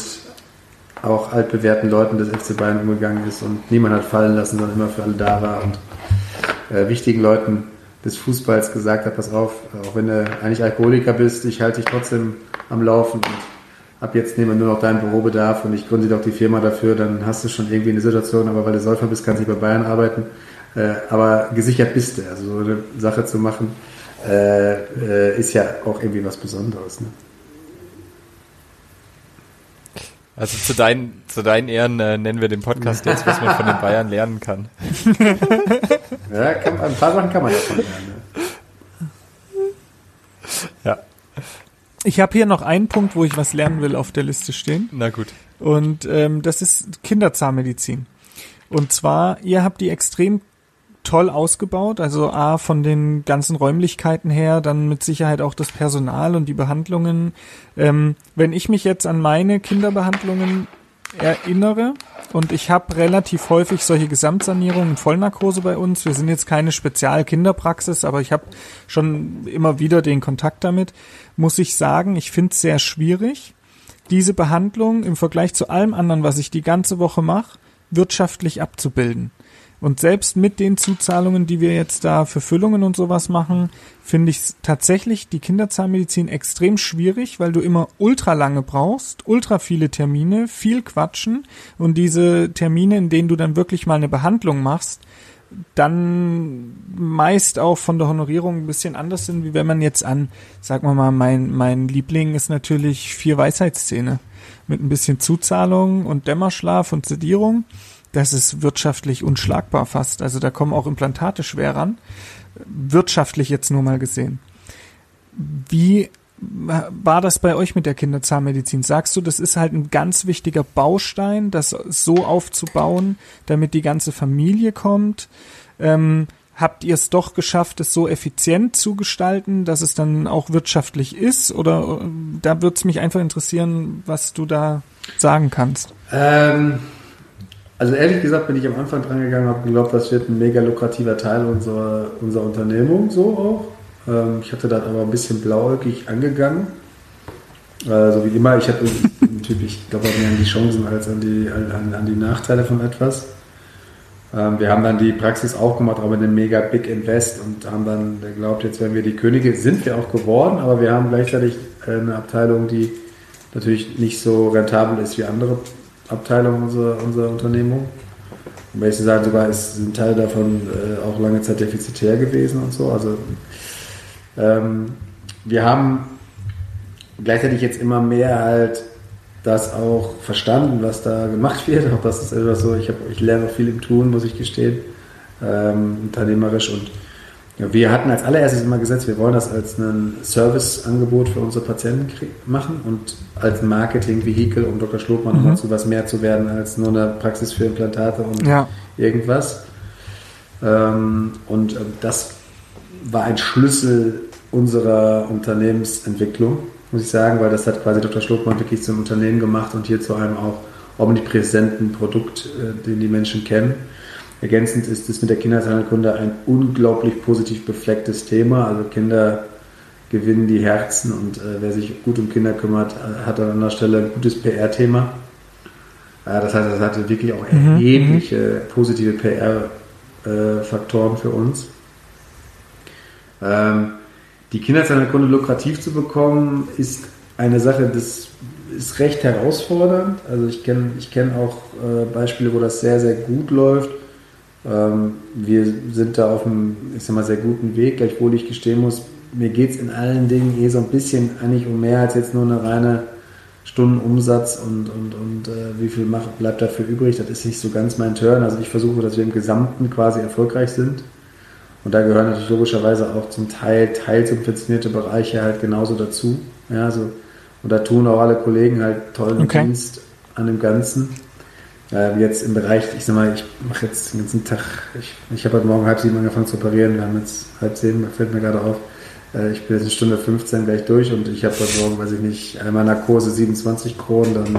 C: auch altbewährten Leuten des FC Bayern umgegangen ist und niemand hat fallen lassen, sondern immer für alle da war und äh, wichtigen Leuten des Fußballs gesagt hat, pass auf, auch wenn du eigentlich Alkoholiker bist, ich halte dich trotzdem am Laufen und ab jetzt nehmen wir nur noch deinen Bürobedarf und ich gründe doch die Firma dafür, dann hast du schon irgendwie eine Situation, aber weil du Säufer bist, kannst du nicht bei Bayern arbeiten. Äh, aber gesichert bist du. Also so eine Sache zu machen, äh, äh, ist ja auch irgendwie was Besonderes. Ne?
A: Also zu deinen, zu deinen Ehren äh, nennen wir den Podcast jetzt, was man von den Bayern lernen kann.
C: ja, kann, ein paar Sachen kann man davon lernen.
A: Ne? Ja.
B: Ich habe hier noch einen Punkt, wo ich was lernen will, auf der Liste stehen.
A: Na gut.
B: Und ähm, das ist Kinderzahnmedizin. Und zwar, ihr habt die extrem toll ausgebaut. Also A, von den ganzen Räumlichkeiten her, dann mit Sicherheit auch das Personal und die Behandlungen. Ähm, wenn ich mich jetzt an meine Kinderbehandlungen erinnere, und ich habe relativ häufig solche Gesamtsanierungen, Vollnarkose bei uns. Wir sind jetzt keine Spezialkinderpraxis, aber ich habe schon immer wieder den Kontakt damit. Muss ich sagen, ich finde es sehr schwierig, diese Behandlung im Vergleich zu allem anderen, was ich die ganze Woche mache, wirtschaftlich abzubilden. Und selbst mit den Zuzahlungen, die wir jetzt da für Füllungen und sowas machen, finde ich tatsächlich die Kinderzahnmedizin extrem schwierig, weil du immer ultra lange brauchst, ultra viele Termine, viel quatschen. Und diese Termine, in denen du dann wirklich mal eine Behandlung machst, dann meist auch von der Honorierung ein bisschen anders sind, wie wenn man jetzt an, sag mal mal, mein, mein Liebling ist natürlich vier Weisheitszähne mit ein bisschen Zuzahlung und Dämmerschlaf und Sedierung das ist wirtschaftlich unschlagbar fast. Also da kommen auch Implantate schwer ran. Wirtschaftlich jetzt nur mal gesehen. Wie war das bei euch mit der Kinderzahnmedizin? Sagst du, das ist halt ein ganz wichtiger Baustein, das so aufzubauen, damit die ganze Familie kommt? Ähm, habt ihr es doch geschafft, es so effizient zu gestalten, dass es dann auch wirtschaftlich ist? Oder äh, da würde es mich einfach interessieren, was du da sagen kannst.
C: Ähm also ehrlich gesagt bin ich am Anfang dran gegangen, habe geglaubt, das wird ein mega lukrativer Teil unserer, unserer Unternehmung so auch. Ähm, ich hatte das aber ein bisschen blauäugig angegangen. Also wie immer, ich habe natürlich, ich glaube mehr an die Chancen als an die, an, an die Nachteile von etwas. Ähm, wir haben dann die Praxis aufgemacht, aber mit einem mega Big Invest und haben dann geglaubt, jetzt werden wir die Könige, sind wir auch geworden, aber wir haben gleichzeitig eine Abteilung, die natürlich nicht so rentabel ist wie andere Abteilung unserer, unserer Unternehmung. Ehrlich zu sagen, sogar ist, sind Teile davon äh, auch lange Zeit defizitär gewesen und so. Also ähm, wir haben gleichzeitig jetzt immer mehr halt das auch verstanden, was da gemacht wird. Auch das ist etwas so, ich, hab, ich lerne viel im Tun, muss ich gestehen, ähm, unternehmerisch und ja, wir hatten als allererstes immer gesetzt, wir wollen das als ein Serviceangebot für unsere Patienten machen und als Marketing-Vehikel, um Dr. Schlotmann mhm. zu was mehr zu werden als nur eine Praxis für Implantate und ja. irgendwas. Ähm, und äh, das war ein Schlüssel unserer Unternehmensentwicklung, muss ich sagen, weil das hat quasi Dr. Schlotmann wirklich zum Unternehmen gemacht und hier zu einem auch omnipräsenten Produkt, äh, den die Menschen kennen. Ergänzend ist es mit der Kinderzahnkunde ein unglaublich positiv beflecktes Thema. Also Kinder gewinnen die Herzen und äh, wer sich gut um Kinder kümmert, äh, hat an einer Stelle ein gutes PR-Thema. Äh, das heißt, das hatte wirklich auch mhm. erhebliche mhm. positive PR-Faktoren für uns. Ähm, die Kinderzahnkunde lukrativ zu bekommen, ist eine Sache, das ist recht herausfordernd. Also ich kenne ich kenn auch äh, Beispiele, wo das sehr, sehr gut läuft wir sind da auf einem, ich sag mal, sehr guten Weg, gleichwohl ich gestehen muss, mir geht es in allen Dingen eh so ein bisschen eigentlich um mehr als jetzt nur eine reine Stunden Umsatz und, und, und äh, wie viel mach, bleibt dafür übrig, das ist nicht so ganz mein Turn. Also ich versuche, dass wir im Gesamten quasi erfolgreich sind. Und da gehören natürlich logischerweise auch zum Teil teilsubventionierte Bereiche halt genauso dazu. Ja, also, und da tun auch alle Kollegen halt tollen okay. Dienst an dem Ganzen. Äh, jetzt im Bereich, ich sag mal, ich mache jetzt den ganzen Tag, ich, ich habe heute Morgen halb sieben angefangen zu operieren, wir haben jetzt halb zehn, fällt mir gerade auf. Äh, ich bin jetzt eine Stunde 15 gleich durch und ich habe heute Morgen, weiß ich nicht, einmal Narkose 27 Kronen, dann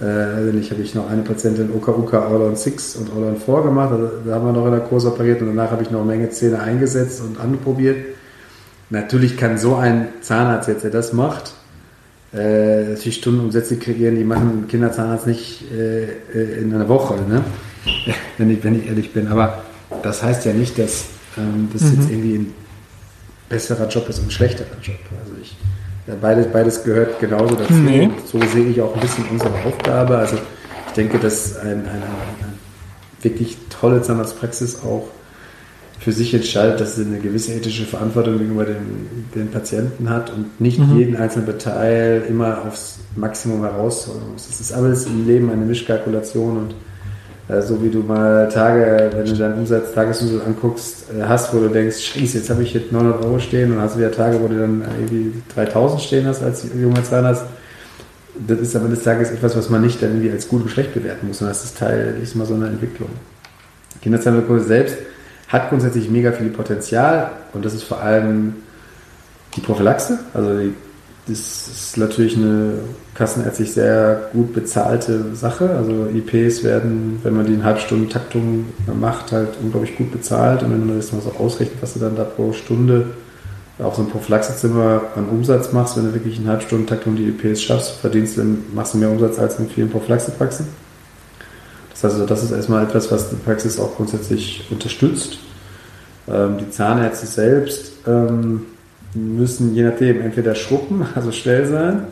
C: äh, ich habe ich noch eine Patientin OKUK All on 6 und All on 4 gemacht. Also, da haben wir noch in Narkose operiert und danach habe ich noch eine Menge Zähne eingesetzt und anprobiert. Natürlich kann so ein Zahnarzt jetzt, der das macht, äh, natürlich Stundenumsätze kreieren, die machen Kinderzahnarzt nicht äh, äh, in einer Woche, ne? wenn, ich, wenn ich ehrlich bin. Aber das heißt ja nicht, dass ähm, das mhm. jetzt irgendwie ein besserer Job ist und ein schlechterer Job. Also ich, ja, beides, beides gehört genauso dazu. Nee. So sehe ich auch ein bisschen unsere Aufgabe. Also ich denke, dass ein, eine, eine wirklich tolle Zahnarztpraxis auch für sich entscheidet, dass sie eine gewisse ethische Verantwortung gegenüber den, den Patienten hat und nicht mhm. jeden einzelnen Detail immer aufs Maximum herausholen muss. Das ist alles im Leben eine Mischkalkulation und äh, so wie du mal Tage, wenn du deinen Umsatz, Tagesumsatz anguckst, äh, hast, wo du denkst, scheiße, jetzt habe ich jetzt 900 Euro stehen und hast wieder Tage, wo du dann irgendwie 3000 stehen hast als junger Zahnarzt. Das ist am Ende des Tages etwas, was man nicht dann irgendwie als gut und schlecht bewerten muss, sondern das ist Teil, ist mal so eine Entwicklung. Kinderzahnheilkunde selbst hat grundsätzlich mega viel Potenzial und das ist vor allem die Prophylaxe. Also die, das ist natürlich eine kassenärztlich sehr gut bezahlte Sache. Also IPs werden, wenn man die in Halbstunden-Taktung macht, halt unglaublich gut bezahlt. Und wenn du das mal so ausrechnet, was du dann da pro Stunde auf so einem Prophylaxezimmer an Umsatz machst, wenn du wirklich in Halbstunden-Taktung die IPs schaffst, verdienst du, machst du mehr Umsatz als in vielen Prophylaxepraxen. Das heißt also, das ist erstmal etwas, was die Praxis auch grundsätzlich unterstützt. Ähm, die Zahnärzte selbst ähm, müssen je nachdem entweder schruppen, also schnell sein,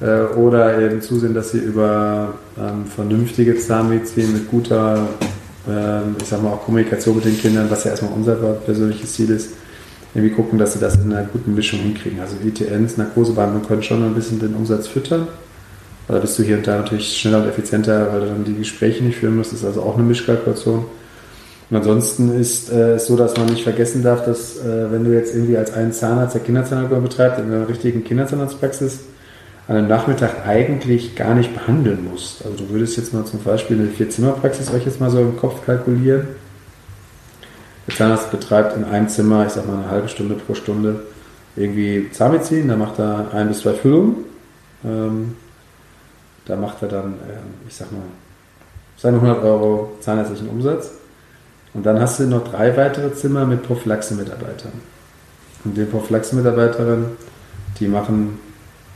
C: äh, oder eben zusehen, dass sie über ähm, vernünftige Zahnmedizin mit guter, ähm, ich sag mal auch Kommunikation mit den Kindern, was ja erstmal unser persönliches Ziel ist, irgendwie gucken, dass sie das in einer guten Mischung hinkriegen. Also ITNs, Narkosebehandlung können schon ein bisschen den Umsatz füttern. Da bist du hier und da natürlich schneller und effizienter, weil du dann die Gespräche nicht führen musst. Das ist also auch eine Mischkalkulation. Und ansonsten ist es äh, so, dass man nicht vergessen darf, dass äh, wenn du jetzt irgendwie als einen Zahnarzt der Kinderzahnheilkunde betreibt, in einer richtigen Kinderzahnarztpraxis, an einem Nachmittag eigentlich gar nicht behandeln musst. Also du würdest jetzt mal zum Beispiel eine Vier-Zimmer-Praxis euch jetzt mal so im Kopf kalkulieren. Der Zahnarzt betreibt in einem Zimmer, ich sag mal eine halbe Stunde pro Stunde, irgendwie Zahnmedizin, da macht er ein bis zwei Füllungen. Ähm, da macht er dann, äh, ich sag mal, seine 100 Euro zahnärztlichen Umsatz. Und dann hast du noch drei weitere Zimmer mit Prophylaxe-Mitarbeitern. Und die Prophylaxe-Mitarbeiterinnen, die machen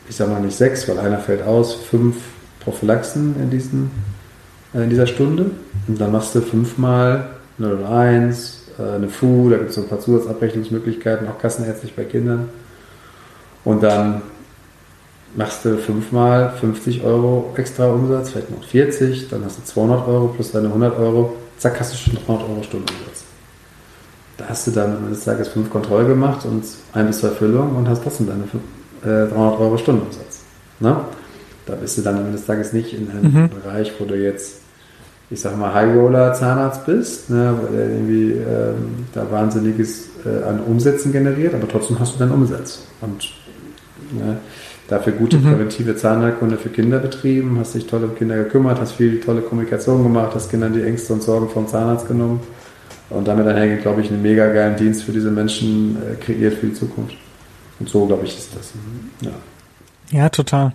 C: ich sage mal nicht sechs, weil einer fällt aus, fünf Prophylaxen in, diesen, äh, in dieser Stunde. Und dann machst du fünfmal 001, äh, eine FU, da gibt es so ein paar Zusatzabrechnungsmöglichkeiten, auch kassenärztlich bei Kindern. Und dann machst du fünfmal 50 Euro extra Umsatz, vielleicht noch 40, dann hast du 200 Euro plus deine 100 Euro, zack, hast du schon 300 Euro Stundenumsatz. Da hast du dann am Ende des Tages fünf Kontrollen gemacht und ein bis zwei Füllungen und hast trotzdem deine 300 äh, Euro Stundenumsatz. Ne? Da bist du dann am Ende des Tages nicht in einem mhm. Bereich, wo du jetzt, ich sag mal, High-Roller-Zahnarzt bist, ne, weil der irgendwie ähm, da Wahnsinniges äh, an Umsätzen generiert, aber trotzdem hast du deinen Umsatz. Und ne, dafür gute mhm. präventive Zahnheilkunde für Kinder betrieben, hast dich toll um Kinder gekümmert, hast viel tolle Kommunikation gemacht, hast Kindern die Ängste und Sorgen vom Zahnarzt genommen und damit einhergeht, glaube ich, einen mega geilen Dienst für diese Menschen äh, kreiert für die Zukunft. Und so, glaube ich, ist das. Ja,
B: ja total.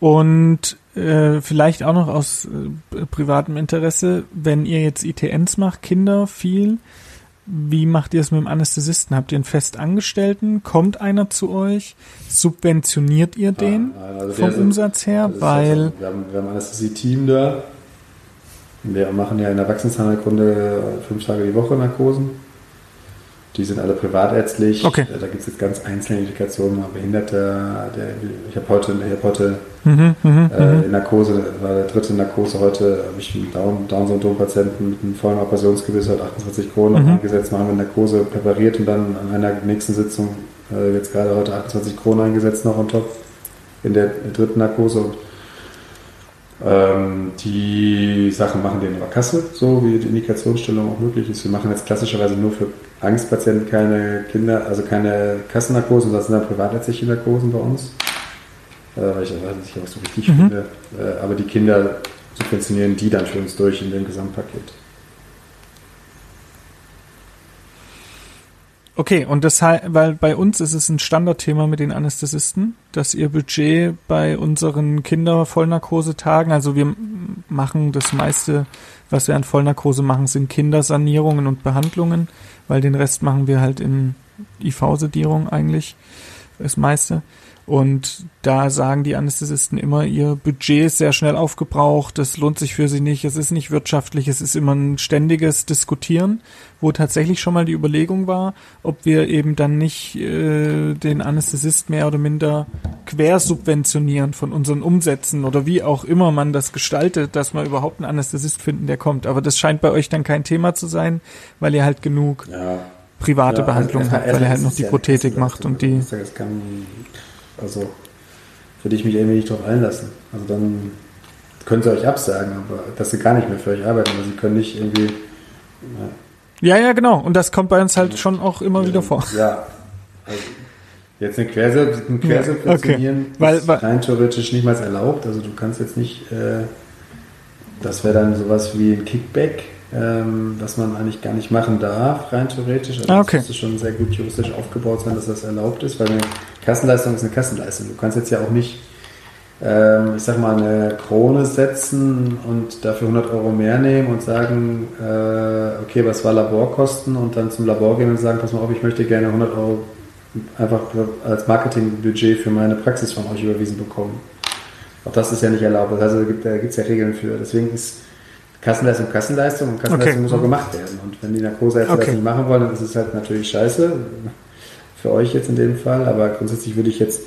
B: Und äh, vielleicht auch noch aus äh, privatem Interesse, wenn ihr jetzt ITNs macht, Kinder viel, wie macht ihr es mit dem Anästhesisten? Habt ihr einen Festangestellten? Kommt einer zu euch? Subventioniert ihr den ah, also vom Umsatz her? Weil
C: also, wir haben, wir haben ein Anästhesie-Team da. Wir machen ja in der Erwachsenenzahnheilkunde fünf Tage die Woche Narkosen. Die sind alle privatärztlich. Okay. Äh, da gibt es jetzt ganz einzelne Indikationen, Behinderte. Der, ich habe heute, ich hab heute mhm, mhm, äh, mhm. in Narkose, war der dritte Narkose heute, habe ich einen Down-Syndrom-Patienten mit einem vollen Operationsgebiss heute 28 Kronen mhm. eingesetzt, haben wir Narkose präpariert und dann an einer nächsten Sitzung äh, jetzt gerade heute 28 Kronen eingesetzt noch on top. in der dritten Narkose und ähm, die Sachen machen wir in der Kasse, so wie die Indikationsstellung auch möglich ist. Wir machen jetzt klassischerweise nur für Angstpatienten keine Kinder, also keine Kassennarkosen, das sind dann privatärztliche Narkosen bei uns. Äh, weil ich weiß nicht, was so wichtig mhm. finde. Äh, aber die Kinder subventionieren die dann für uns durch in dem Gesamtpaket.
B: Okay, und das weil bei uns ist es ein Standardthema mit den Anästhesisten, dass ihr Budget bei unseren Kindervollnarkosetagen, also wir machen das meiste, was wir an Vollnarkose machen, sind Kindersanierungen und Behandlungen, weil den Rest machen wir halt in IV-Sedierung eigentlich, das meiste. Und da sagen die Anästhesisten immer, ihr Budget ist sehr schnell aufgebraucht, das lohnt sich für sie nicht, es ist nicht wirtschaftlich, es ist immer ein ständiges Diskutieren, wo tatsächlich schon mal die Überlegung war, ob wir eben dann nicht äh, den Anästhesist mehr oder minder quersubventionieren von unseren Umsätzen oder wie auch immer man das gestaltet, dass wir überhaupt einen Anästhesist finden, der kommt. Aber das scheint bei euch dann kein Thema zu sein, weil ihr halt genug ja. private ja, Behandlungen also habt, weil ihr halt noch die Prothetik macht und die.
C: Also würde ich mich irgendwie nicht drauf einlassen. Also dann können sie euch absagen, aber dass sie gar nicht mehr für euch arbeiten, aber sie können nicht irgendwie.
B: Ja, ja, ja genau. Und das kommt bei uns halt schon auch immer ja, wieder vor.
C: Ja. Also jetzt eine Quersubventionieren ja, okay. ist weil, rein theoretisch nicht mal erlaubt. Also du kannst jetzt nicht, äh, das wäre dann sowas wie ein Kickback ähm, was man eigentlich gar nicht machen darf, rein theoretisch. Also
B: ah, okay.
C: Das müsste schon sehr gut juristisch aufgebaut sein, dass das erlaubt ist, weil eine Kassenleistung ist eine Kassenleistung. Du kannst jetzt ja auch nicht, ähm, ich sag mal, eine Krone setzen und dafür 100 Euro mehr nehmen und sagen, äh, okay, was war Laborkosten und dann zum Labor gehen und sagen, pass mal auf, ich möchte gerne 100 Euro einfach als Marketingbudget für meine Praxis von euch überwiesen bekommen. Auch das ist ja nicht erlaubt. Also da gibt es ja Regeln für. Deswegen ist Kassenleistung Kassenleistung und Kassenleistung okay. muss auch gemacht werden. Und wenn die Narkoseärzte okay. das nicht machen wollen, dann ist es halt natürlich scheiße. Für euch jetzt in dem Fall. Aber grundsätzlich würde ich jetzt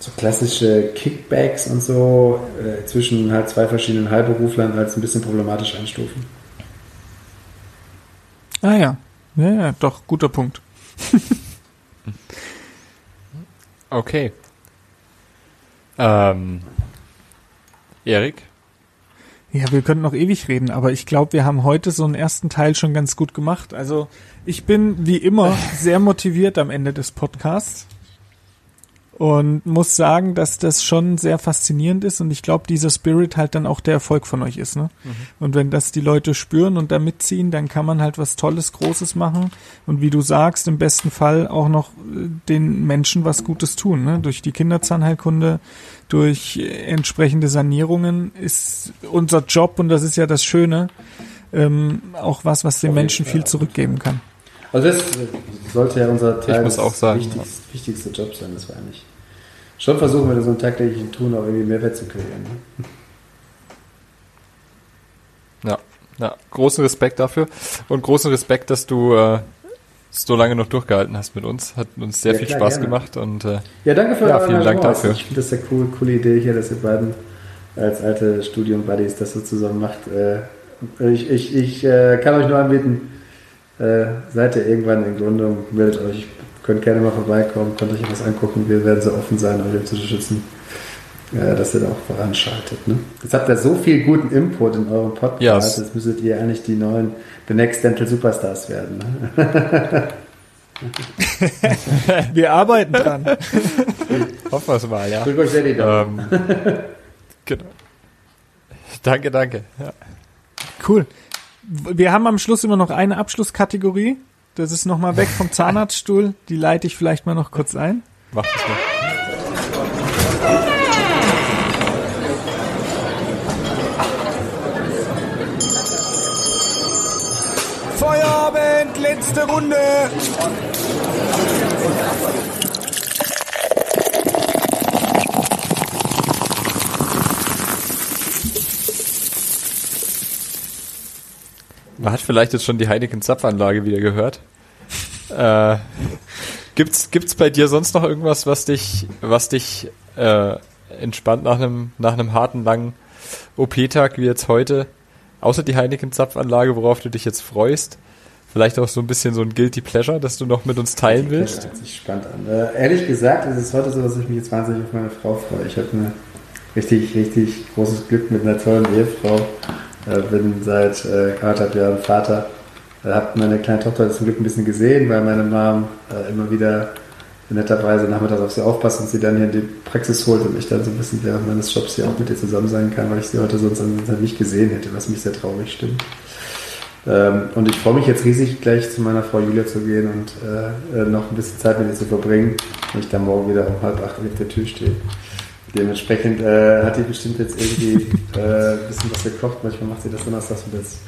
C: so klassische Kickbacks und so äh, zwischen halt zwei verschiedenen Heilberuflern als ein bisschen problematisch einstufen.
B: Ah ja. Ja, ja, doch, guter Punkt.
A: okay. Ähm, Erik?
B: Ja, wir könnten noch ewig reden, aber ich glaube, wir haben heute so einen ersten Teil schon ganz gut gemacht. Also ich bin wie immer sehr motiviert am Ende des Podcasts und muss sagen, dass das schon sehr faszinierend ist und ich glaube, dieser Spirit halt dann auch der Erfolg von euch ist. Ne? Mhm. Und wenn das die Leute spüren und da mitziehen, dann kann man halt was Tolles, Großes machen und wie du sagst, im besten Fall auch noch äh, den Menschen was Gutes tun. Ne? Durch die Kinderzahnheilkunde, durch entsprechende Sanierungen ist unser Job und das ist ja das Schöne, ähm, auch was, was den Menschen viel zurückgeben kann.
C: Also das sollte ja unser
A: Teil ich muss
C: wichtigste, wichtigste Job sein, das war eigentlich. Schon versuchen wir so einen tagtäglichen Tun auch irgendwie Mehrwert zu kreieren. Ne?
A: Ja, ja, großen Respekt dafür und großen Respekt, dass du äh, so lange noch durchgehalten hast mit uns. Hat uns sehr ja, viel klar, Spaß gerne. gemacht und äh,
C: ja, danke für
A: ja, vielen Dank dafür.
C: Ich finde das eine cool, coole Idee hier, dass ihr beiden als alte Studium-Buddies das so zusammen macht. Äh, ich ich, ich äh, kann euch nur anbieten, äh, seid ihr irgendwann in Gründung, meldet euch, könnt gerne mal vorbeikommen, könnt euch was angucken. Wir werden so offen sein, euch zu schützen, äh, dass ihr da auch voranschaltet. Ne? Jetzt habt ihr so viel guten Input in eurem Podcast, yes. jetzt müsstet ihr eigentlich die neuen The Next Dental Superstars werden. Ne?
B: wir arbeiten dran.
A: Hoffen wir es mal, ja.
C: Drück euch sehr die Daumen. Ähm,
A: genau. Danke, danke. Ja.
B: Cool. Wir haben am Schluss immer noch eine Abschlusskategorie. Das ist nochmal weg vom Zahnarztstuhl. Die leite ich vielleicht mal noch kurz ein.
A: Mach das mal.
B: Feierabend, letzte Runde.
A: Man hat vielleicht jetzt schon die Heineken Zapfanlage wieder gehört. äh, gibt's, gibt's bei dir sonst noch irgendwas, was dich, was dich äh, entspannt nach einem, nach einem harten, langen OP-Tag wie jetzt heute? Außer die Heineken Zapfanlage, worauf du dich jetzt freust? Vielleicht auch so ein bisschen so ein Guilty Pleasure, das du noch mit uns teilen willst?
C: Das hört sich spannend an. Äh, ehrlich gesagt, ist es heute so, dass ich mich jetzt wahnsinnig auf meine Frau freue. Ich habe ein richtig, richtig großes Glück mit einer tollen Ehefrau. Äh, bin seit äh, anderthalb Jahren Vater. Äh, habe meine kleine Tochter zum Glück ein bisschen gesehen, weil meine Mom äh, immer wieder netterweise nachmittags auf sie aufpasst und sie dann hier in die Praxis holt und ich dann so ein bisschen während meines Jobs hier auch mit ihr zusammen sein kann, weil ich sie heute sonst nicht gesehen hätte, was mich sehr traurig stimmt. Ähm, und ich freue mich jetzt riesig, gleich zu meiner Frau Julia zu gehen und äh, äh, noch ein bisschen Zeit mit ihr zu verbringen, wenn ich dann morgen wieder um halb acht auf der Tür stehe. Dementsprechend äh, hat die bestimmt jetzt irgendwie äh, ein bisschen was gekocht. Manchmal macht sie das donnerstags und jetzt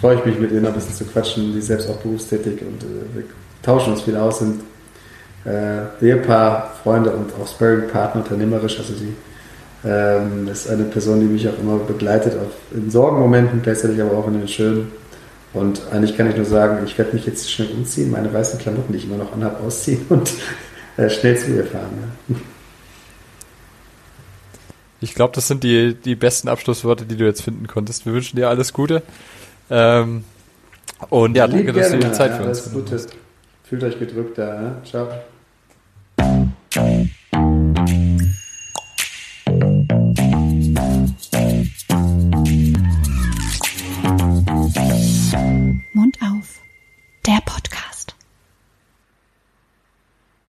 C: freue ich mich mit ihr noch ein bisschen zu quatschen. Die ist selbst auch berufstätig und äh, wir tauschen uns viel aus, sind äh, Ehepaar, Freunde und auch Sparring-Partner, unternehmerisch. Also sie ähm, ist eine Person, die mich auch immer begleitet, auf, in Sorgenmomenten, gleichzeitig aber auch in den schönen. Und eigentlich kann ich nur sagen, ich werde mich jetzt schnell umziehen, meine weißen Klamotten, die ich immer noch anhabe, ausziehen und äh, schnell zu ihr fahren. Ja.
A: Ich glaube, das sind die, die besten Abschlussworte, die du jetzt finden konntest. Wir wünschen dir alles Gute. Ähm, und ja, danke, dass du dir die Zeit ja, für uns
C: hast. Fühlt euch gedrückt da. Ja? Ciao.